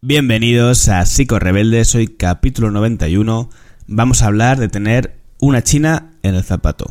Bienvenidos a Psico Rebeldes, hoy capítulo 91. Vamos a hablar de tener una china en el zapato.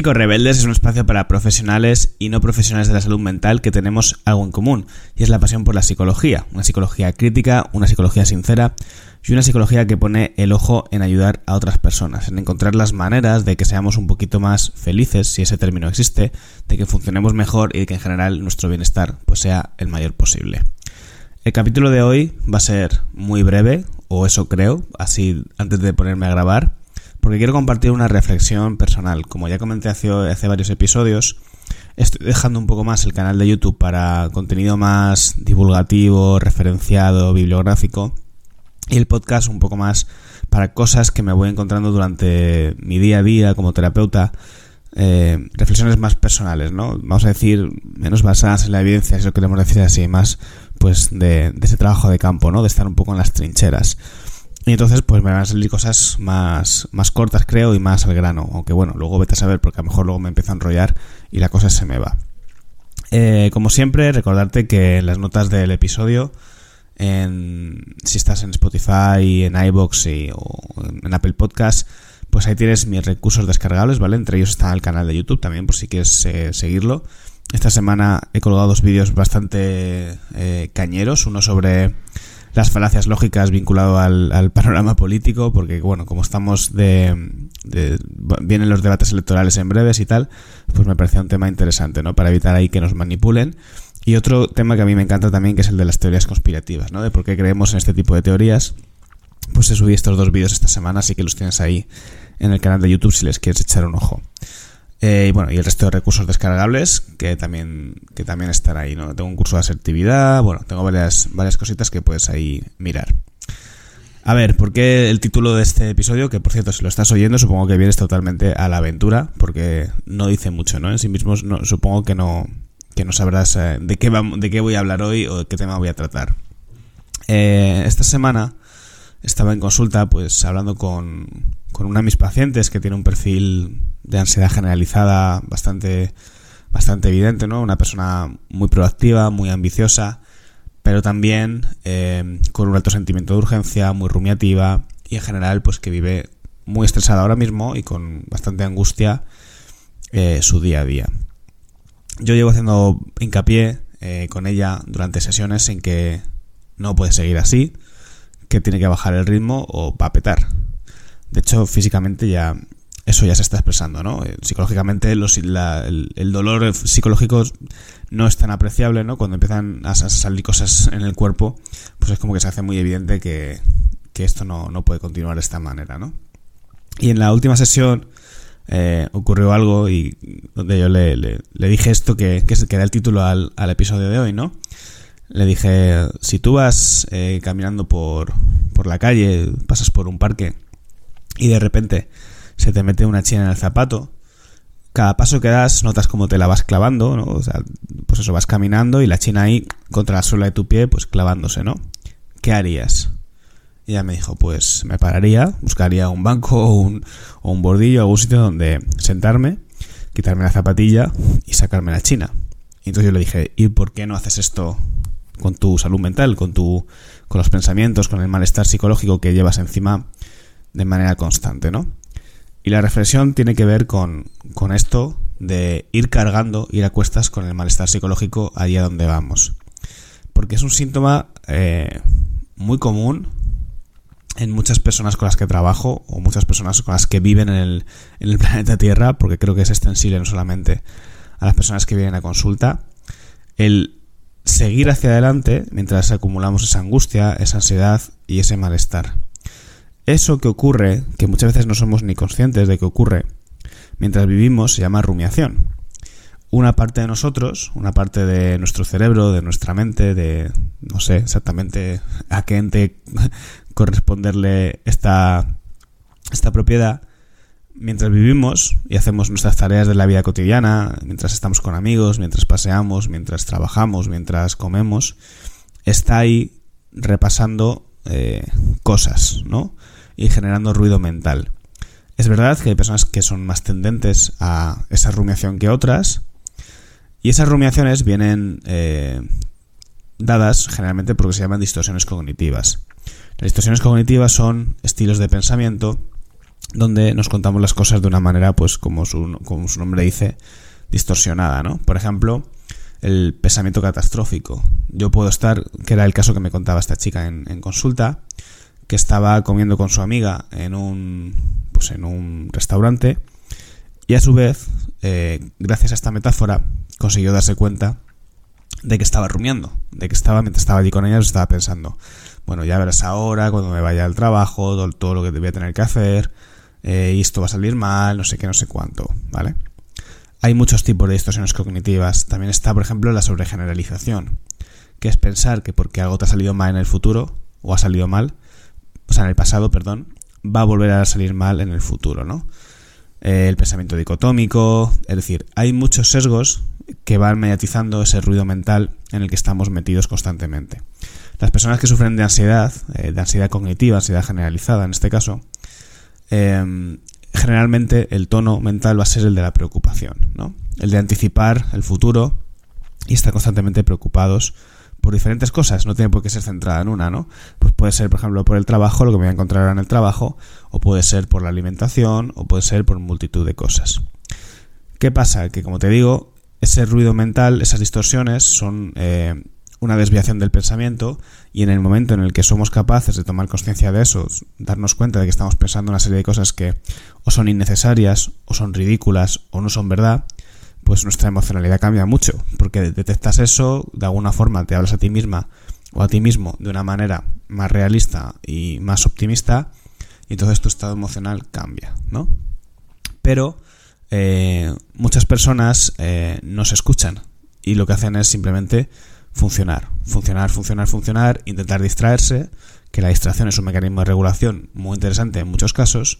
Rebeldes es un espacio para profesionales y no profesionales de la salud mental que tenemos algo en común, y es la pasión por la psicología, una psicología crítica, una psicología sincera y una psicología que pone el ojo en ayudar a otras personas, en encontrar las maneras de que seamos un poquito más felices, si ese término existe, de que funcionemos mejor y de que en general nuestro bienestar pues sea el mayor posible. El capítulo de hoy va a ser muy breve, o eso creo, así antes de ponerme a grabar porque quiero compartir una reflexión personal. Como ya comenté hace, hace varios episodios, estoy dejando un poco más el canal de YouTube para contenido más divulgativo, referenciado, bibliográfico, y el podcast un poco más para cosas que me voy encontrando durante mi día a día como terapeuta. Eh, reflexiones más personales, ¿no? Vamos a decir, menos basadas en la evidencia, si lo queremos decir así, más pues de, de ese trabajo de campo, ¿no? De estar un poco en las trincheras. Y entonces pues me van a salir cosas más, más cortas creo y más al grano. Aunque bueno, luego vete a saber porque a lo mejor luego me empiezo a enrollar y la cosa se me va. Eh, como siempre, recordarte que en las notas del episodio, en, si estás en Spotify, en iBox o en Apple Podcast, pues ahí tienes mis recursos descargables, ¿vale? Entre ellos está el canal de YouTube también, por si quieres eh, seguirlo. Esta semana he colgado dos vídeos bastante eh, cañeros, uno sobre las falacias lógicas vinculado al, panorama político, porque bueno, como estamos de, vienen los debates electorales en breves y tal, pues me parecía un tema interesante, ¿no? Para evitar ahí que nos manipulen. Y otro tema que a mí me encanta también, que es el de las teorías conspirativas, ¿no? De por qué creemos en este tipo de teorías. Pues he subido estos dos vídeos esta semana, así que los tienes ahí en el canal de YouTube si les quieres echar un ojo. Eh, y bueno, y el resto de recursos descargables que también, que también están ahí, ¿no? Tengo un curso de asertividad, bueno, tengo varias, varias cositas que puedes ahí mirar. A ver, ¿por qué el título de este episodio? Que por cierto, si lo estás oyendo, supongo que vienes totalmente a la aventura, porque no dice mucho, ¿no? En sí mismo supongo que no, que no sabrás eh, de, qué de qué voy a hablar hoy o de qué tema voy a tratar. Eh, esta semana estaba en consulta, pues hablando con, con una de mis pacientes que tiene un perfil de ansiedad generalizada bastante, bastante evidente, ¿no? Una persona muy proactiva, muy ambiciosa, pero también eh, con un alto sentimiento de urgencia, muy rumiativa y en general, pues que vive muy estresada ahora mismo y con bastante angustia eh, su día a día. Yo llevo haciendo hincapié eh, con ella durante sesiones en que no puede seguir así, que tiene que bajar el ritmo o va a petar. De hecho, físicamente ya eso ya se está expresando, ¿no? Eh, psicológicamente los, el, dolor psicológico no es tan apreciable, ¿no? Cuando empiezan a salir cosas en el cuerpo, pues es como que se hace muy evidente que, esto no, puede continuar de esta manera, ¿no? Y en la última sesión eh, ocurrió algo y donde yo le, le, dije esto que, que, que, da el título al, al, episodio de hoy, ¿no? Le dije, si tú vas eh, caminando por, por la calle, pasas por un parque y de repente se te mete una china en el zapato, cada paso que das notas como te la vas clavando, ¿no? O sea, pues eso, vas caminando y la china ahí contra la suela de tu pie, pues clavándose, ¿no? ¿Qué harías? Y ella me dijo, pues me pararía, buscaría un banco o un, o un bordillo, algún sitio donde sentarme, quitarme la zapatilla y sacarme la china. Y entonces yo le dije, ¿y por qué no haces esto con tu salud mental, con tu, con los pensamientos, con el malestar psicológico que llevas encima de manera constante, ¿no? Y la reflexión tiene que ver con, con esto de ir cargando, ir a cuestas con el malestar psicológico allá donde vamos. Porque es un síntoma eh, muy común en muchas personas con las que trabajo o muchas personas con las que viven en el, en el planeta Tierra, porque creo que es extensible no solamente a las personas que vienen a consulta, el seguir hacia adelante mientras acumulamos esa angustia, esa ansiedad y ese malestar. Eso que ocurre, que muchas veces no somos ni conscientes de que ocurre, mientras vivimos, se llama rumiación. Una parte de nosotros, una parte de nuestro cerebro, de nuestra mente, de no sé exactamente a qué ente corresponderle esta, esta propiedad, mientras vivimos y hacemos nuestras tareas de la vida cotidiana, mientras estamos con amigos, mientras paseamos, mientras trabajamos, mientras comemos, está ahí repasando eh, cosas, ¿no? Y generando ruido mental. Es verdad que hay personas que son más tendentes a esa rumiación que otras, y esas rumiaciones vienen eh, dadas generalmente porque se llaman distorsiones cognitivas. Las distorsiones cognitivas son estilos de pensamiento donde nos contamos las cosas de una manera, pues como su, como su nombre dice, distorsionada, ¿no? Por ejemplo, el pensamiento catastrófico. Yo puedo estar, que era el caso que me contaba esta chica en, consulta, que estaba comiendo con su amiga en un, pues en un restaurante y a su vez, eh, gracias a esta metáfora, consiguió darse cuenta de que estaba rumiando, de que estaba, mientras estaba allí con ella, estaba pensando, bueno, ya verás ahora, cuando me vaya al trabajo, todo, lo que voy a tener que hacer, eh, esto va a salir mal, no sé qué, no sé cuánto, ¿vale? Hay muchos tipos de distorsiones cognitivas. También está, por ejemplo, la sobregeneralización, que es pensar que porque algo te ha salido mal en el futuro, o ha salido mal, o sea, en el pasado, perdón, va a volver a salir mal en el futuro, ¿no? Eh, el pensamiento dicotómico, es decir, hay muchos sesgos que van mediatizando ese ruido mental en el que estamos metidos constantemente. Las personas que sufren de ansiedad, eh, de ansiedad cognitiva, ansiedad generalizada en este caso, eh, generalmente el tono mental va a ser el de la preocupación, ¿no? El de anticipar el futuro y estar constantemente preocupados por diferentes cosas, no tiene por qué ser centrada en una, ¿no? Pues puede ser, por ejemplo, por el trabajo, lo que me voy a encontrar en el trabajo, o puede ser por la alimentación, o puede ser por multitud de cosas. ¿Qué pasa? Que como te digo, ese ruido mental, esas distorsiones son eh, una desviación del pensamiento y en el momento en el que somos capaces de tomar conciencia de eso, darnos cuenta de que estamos pensando una serie de cosas que o son innecesarias, o son ridículas, o no son verdad, pues nuestra emocionalidad cambia mucho, porque detectas eso, de alguna forma te hablas a ti misma o a ti mismo de una manera más realista y más optimista, y entonces tu estado emocional cambia, ¿no? Pero eh, muchas personas eh, no se escuchan y lo que hacen es simplemente funcionar, funcionar, funcionar, funcionar, intentar distraerse, que la distracción es un mecanismo de regulación muy interesante en muchos casos,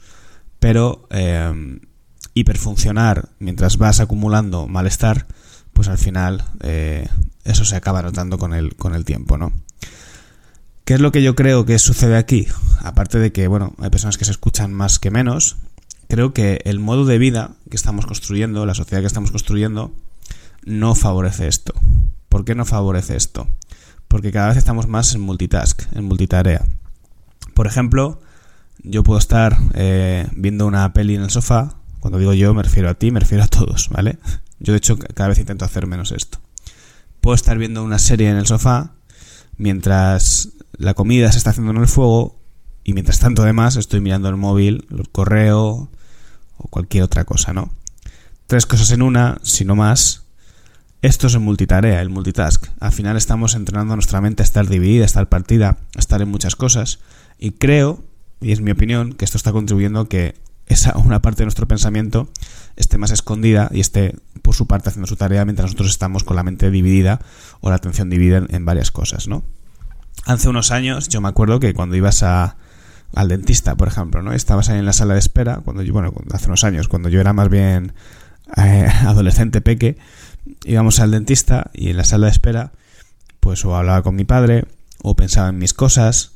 pero eh, hiperfuncionar mientras vas acumulando malestar, pues al final eh, eso se acaba notando con el, con el tiempo, ¿no? ¿Qué es lo que yo creo que sucede aquí? Aparte de que, bueno, hay personas que se escuchan más que menos, creo que el modo de vida que estamos construyendo, la sociedad que estamos construyendo, no favorece esto. ¿Por qué no favorece esto? Porque cada vez estamos más en multitask, en multitarea. Por ejemplo, yo puedo estar eh, viendo una peli en el sofá. Cuando digo yo, me refiero a ti, me refiero a todos, ¿vale? Yo, de hecho, cada vez intento hacer menos esto. Puedo estar viendo una serie en el sofá mientras la comida se está haciendo en el fuego y mientras tanto, además, estoy mirando el móvil, el correo o cualquier otra cosa, ¿no? Tres cosas en una, si no más, esto es el multitarea, el multitask. Al final estamos entrenando a nuestra mente a estar dividida, a estar partida, a estar en muchas cosas. Y creo, y es mi opinión, que esto está contribuyendo a que esa una parte de nuestro pensamiento esté más escondida y esté por su parte haciendo su tarea mientras nosotros estamos con la mente dividida o la atención dividida en, varias cosas, ¿no? Hace unos años yo me acuerdo que cuando ibas a, al dentista, por ejemplo, ¿no? Estabas ahí en la sala de espera, cuando yo, bueno, hace unos años, cuando yo era más bien eh, adolescente peque, íbamos al dentista y en la sala de espera, pues o hablaba con mi padre o pensaba en mis cosas.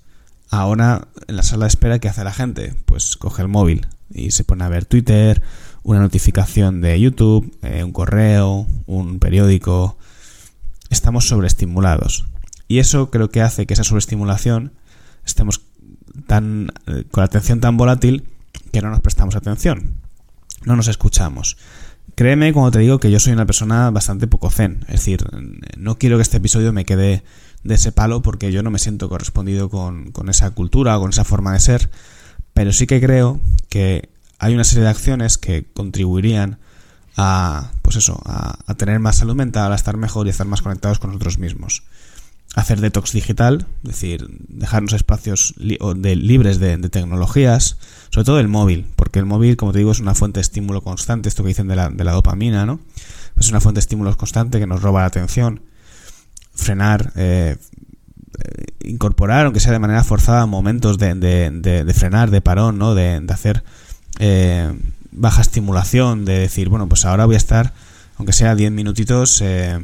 Ahora en la sala de espera, ¿qué hace la gente? Pues coge el móvil y se pone a ver Twitter, una notificación de YouTube, eh, un correo, un periódico. Estamos sobreestimulados. Y eso creo que hace que esa sobreestimulación estemos tan eh, con la atención tan volátil que no nos prestamos atención. No nos escuchamos. Créeme cuando te digo que yo soy una persona bastante poco zen. Es decir, no quiero que este episodio me quede de ese palo porque yo no me siento correspondido con, esa cultura o con esa forma de ser. Pero sí que creo que hay una serie de acciones que contribuirían a, pues eso, a, tener más salud mental, a estar mejor y a estar más conectados con nosotros mismos hacer detox digital, es decir, dejarnos espacios de, libres de, tecnologías, sobre todo el móvil, porque el móvil, como te digo, es una fuente de estímulo constante, esto que dicen de la, dopamina, ¿no? Es una fuente de estímulos constante que nos roba la atención. Frenar, eh, incorporar, aunque sea de manera forzada, momentos de, de frenar, de parón, ¿no? De, hacer eh, baja estimulación, de decir, bueno, pues ahora voy a estar, aunque sea 10 minutitos, eh,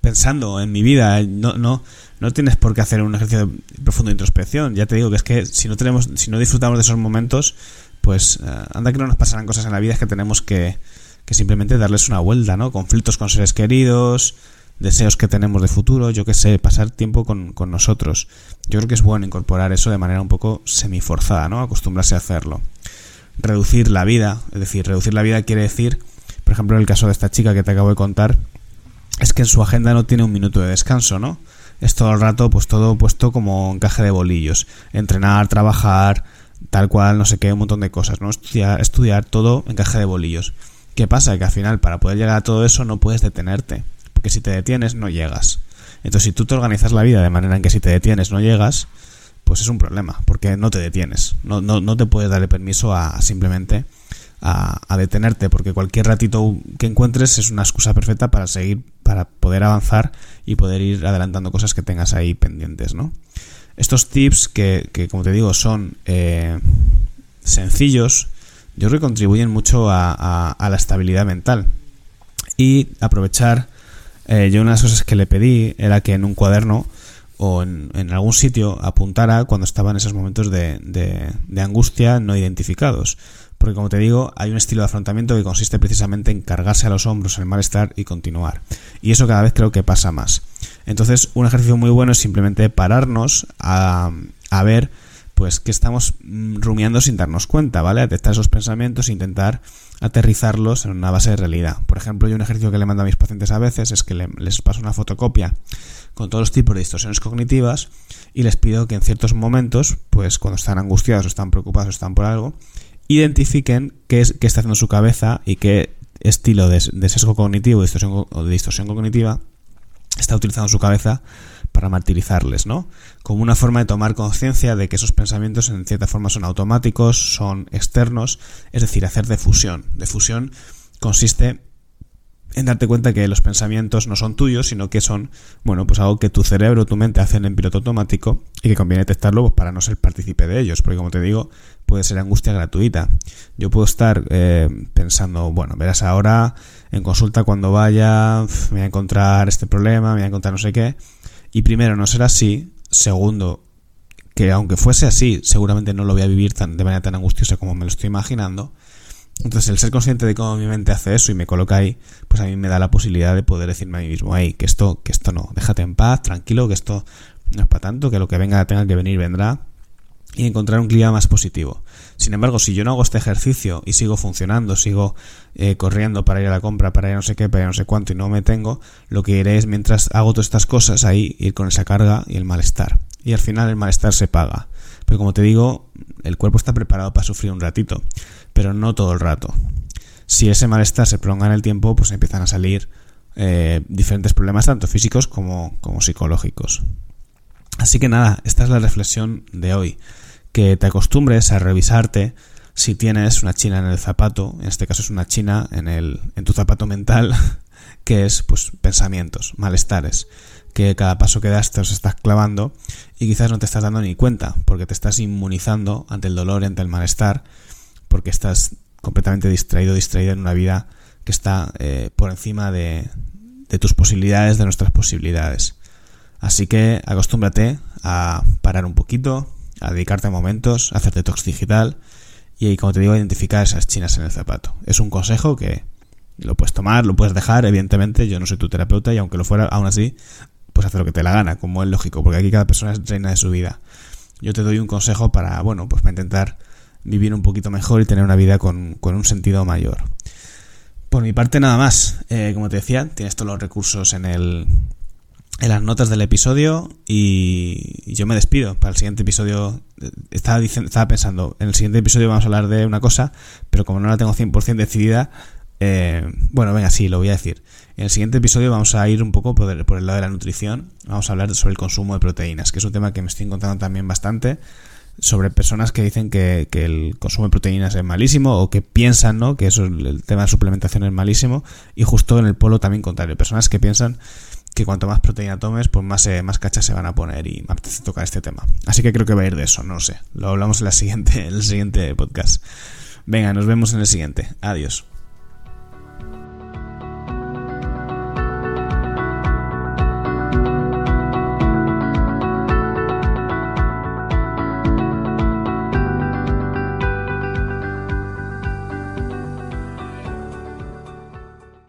pensando en mi vida. No, no, no tienes por qué hacer un ejercicio de profundo de introspección. Ya te digo que es que si no tenemos, si no disfrutamos de esos momentos, pues eh, anda que no nos pasarán cosas en la vida es que tenemos que, que simplemente darles una vuelta, ¿no? Conflictos con seres queridos, deseos que tenemos de futuro, yo qué sé, pasar tiempo con, con, nosotros. Yo creo que es bueno incorporar eso de manera un poco semiforzada, ¿no? Acostumbrarse a hacerlo. Reducir la vida, es decir, reducir la vida quiere decir, por ejemplo, en el caso de esta chica que te acabo de contar, es que en su agenda no tiene un minuto de descanso, ¿no? Es todo el rato, pues todo puesto como encaje de bolillos. Entrenar, trabajar, tal cual, no sé qué, un montón de cosas, ¿no? Estudiar, estudiar todo encaje de bolillos. ¿Qué pasa? Que al final, para poder llegar a todo eso, no puedes detenerte. Porque si te detienes, no llegas. Entonces, si tú te organizas la vida de manera en que si te detienes, no llegas, pues es un problema, porque no te detienes. No, no, no te puedes darle permiso a, simplemente a, detenerte, porque cualquier ratito que encuentres es una excusa perfecta para seguir, para poder avanzar y poder ir adelantando cosas que tengas ahí pendientes, ¿no? Estos tips que, que como te digo, son eh, sencillos, yo creo que contribuyen mucho a, a, la estabilidad mental. Y aprovechar, eh, yo una de las cosas que le pedí era que en un cuaderno o en, algún sitio apuntara cuando estaba en esos momentos de, de, de angustia no identificados. Porque como te digo, hay un estilo de afrontamiento que consiste precisamente en cargarse a los hombros el malestar y continuar. Y eso cada vez creo que pasa más. Entonces, un ejercicio muy bueno es simplemente pararnos a, a ver pues que estamos mm, rumiando sin darnos cuenta, ¿vale? Detectar esos pensamientos e intentar aterrizarlos en una base de realidad. Por ejemplo, yo un ejercicio que le mando a mis pacientes a veces es que les paso una fotocopia con todos los tipos de distorsiones cognitivas y les pido que en ciertos momentos, pues cuando están angustiados o están preocupados o están por algo, identifiquen qué, es, qué está haciendo su cabeza y qué estilo de, sesgo cognitivo distorsión, o de distorsión cognitiva está utilizando su cabeza para martirizarles, ¿no? Como una forma de tomar conciencia de que esos pensamientos en cierta forma son automáticos, son externos, es decir, hacer difusión. Difusión consiste en darte cuenta que los pensamientos no son tuyos, sino que son, bueno, pues algo que tu cerebro, tu mente hacen en piloto automático y que conviene detectarlo pues, para no ser partícipe de ellos, porque como te digo, puede ser angustia gratuita. Yo puedo estar eh, pensando, bueno, verás ahora en consulta cuando vaya, me voy a encontrar este problema, me voy a encontrar no sé qué, y primero no será así, segundo, que aunque fuese así, seguramente no lo voy a vivir tan, de manera tan angustiosa como me lo estoy imaginando, entonces, el ser consciente de cómo mi mente hace eso y me coloca ahí, pues a mí me da la posibilidad de poder decirme a mí mismo, hey, que esto, que esto no, déjate en paz, tranquilo, que esto no es para tanto, que lo que venga tenga que venir, vendrá, y encontrar un clima más positivo. Sin embargo, si yo no hago este ejercicio y sigo funcionando, sigo eh, corriendo para ir a la compra, para ir a no sé qué, para ir a no sé cuánto y no me tengo, lo que iré es mientras hago todas estas cosas ahí, ir con esa carga y el malestar. Y al final el malestar se paga. Pero como te digo, el cuerpo está preparado para sufrir un ratito pero no todo el rato. Si ese malestar se prolonga en el tiempo, pues empiezan a salir eh, diferentes problemas, tanto físicos como, como psicológicos. Así que nada, esta es la reflexión de hoy. Que te acostumbres a revisarte si tienes una china en el zapato, en este caso es una china en, el, en tu zapato mental, que es pues pensamientos, malestares, que cada paso que das te los estás clavando y quizás no te estás dando ni cuenta, porque te estás inmunizando ante el dolor, ante el malestar, porque estás completamente distraído, distraída en una vida que está eh, por encima de, de tus posibilidades, de nuestras posibilidades. Así que acostúmbrate a parar un poquito, a dedicarte a momentos, a hacer detox digital y, como te digo, a identificar esas chinas en el zapato. Es un consejo que lo puedes tomar, lo puedes dejar, evidentemente, yo no soy tu terapeuta y aunque lo fuera, aún así, pues hacer lo que te la gana, como es lógico, porque aquí cada persona es reina de su vida. Yo te doy un consejo para, bueno, pues para intentar vivir un poquito mejor y tener una vida con, un sentido mayor. Por mi parte nada más. Eh, como te decía, tienes todos los recursos en el en las notas del episodio y, yo me despido. Para el siguiente episodio estaba, diciendo, estaba pensando, en el siguiente episodio vamos a hablar de una cosa, pero como no la tengo 100% decidida, eh, bueno, venga, sí, lo voy a decir. En el siguiente episodio vamos a ir un poco por el, lado de la nutrición. Vamos a hablar sobre el consumo de proteínas, que es un tema que me estoy encontrando también bastante sobre personas que dicen que, el consumo de proteínas es malísimo o que piensan ¿no? que eso, el tema de suplementación es malísimo y justo en el polo también contrario, personas que piensan que cuanto más proteína tomes, pues más, eh, más cachas se van a poner y me apetece tocar este tema. Así que creo que va a ir de eso, no lo sé. Lo hablamos en, la siguiente, en el siguiente podcast. Venga, nos vemos en el siguiente. Adiós.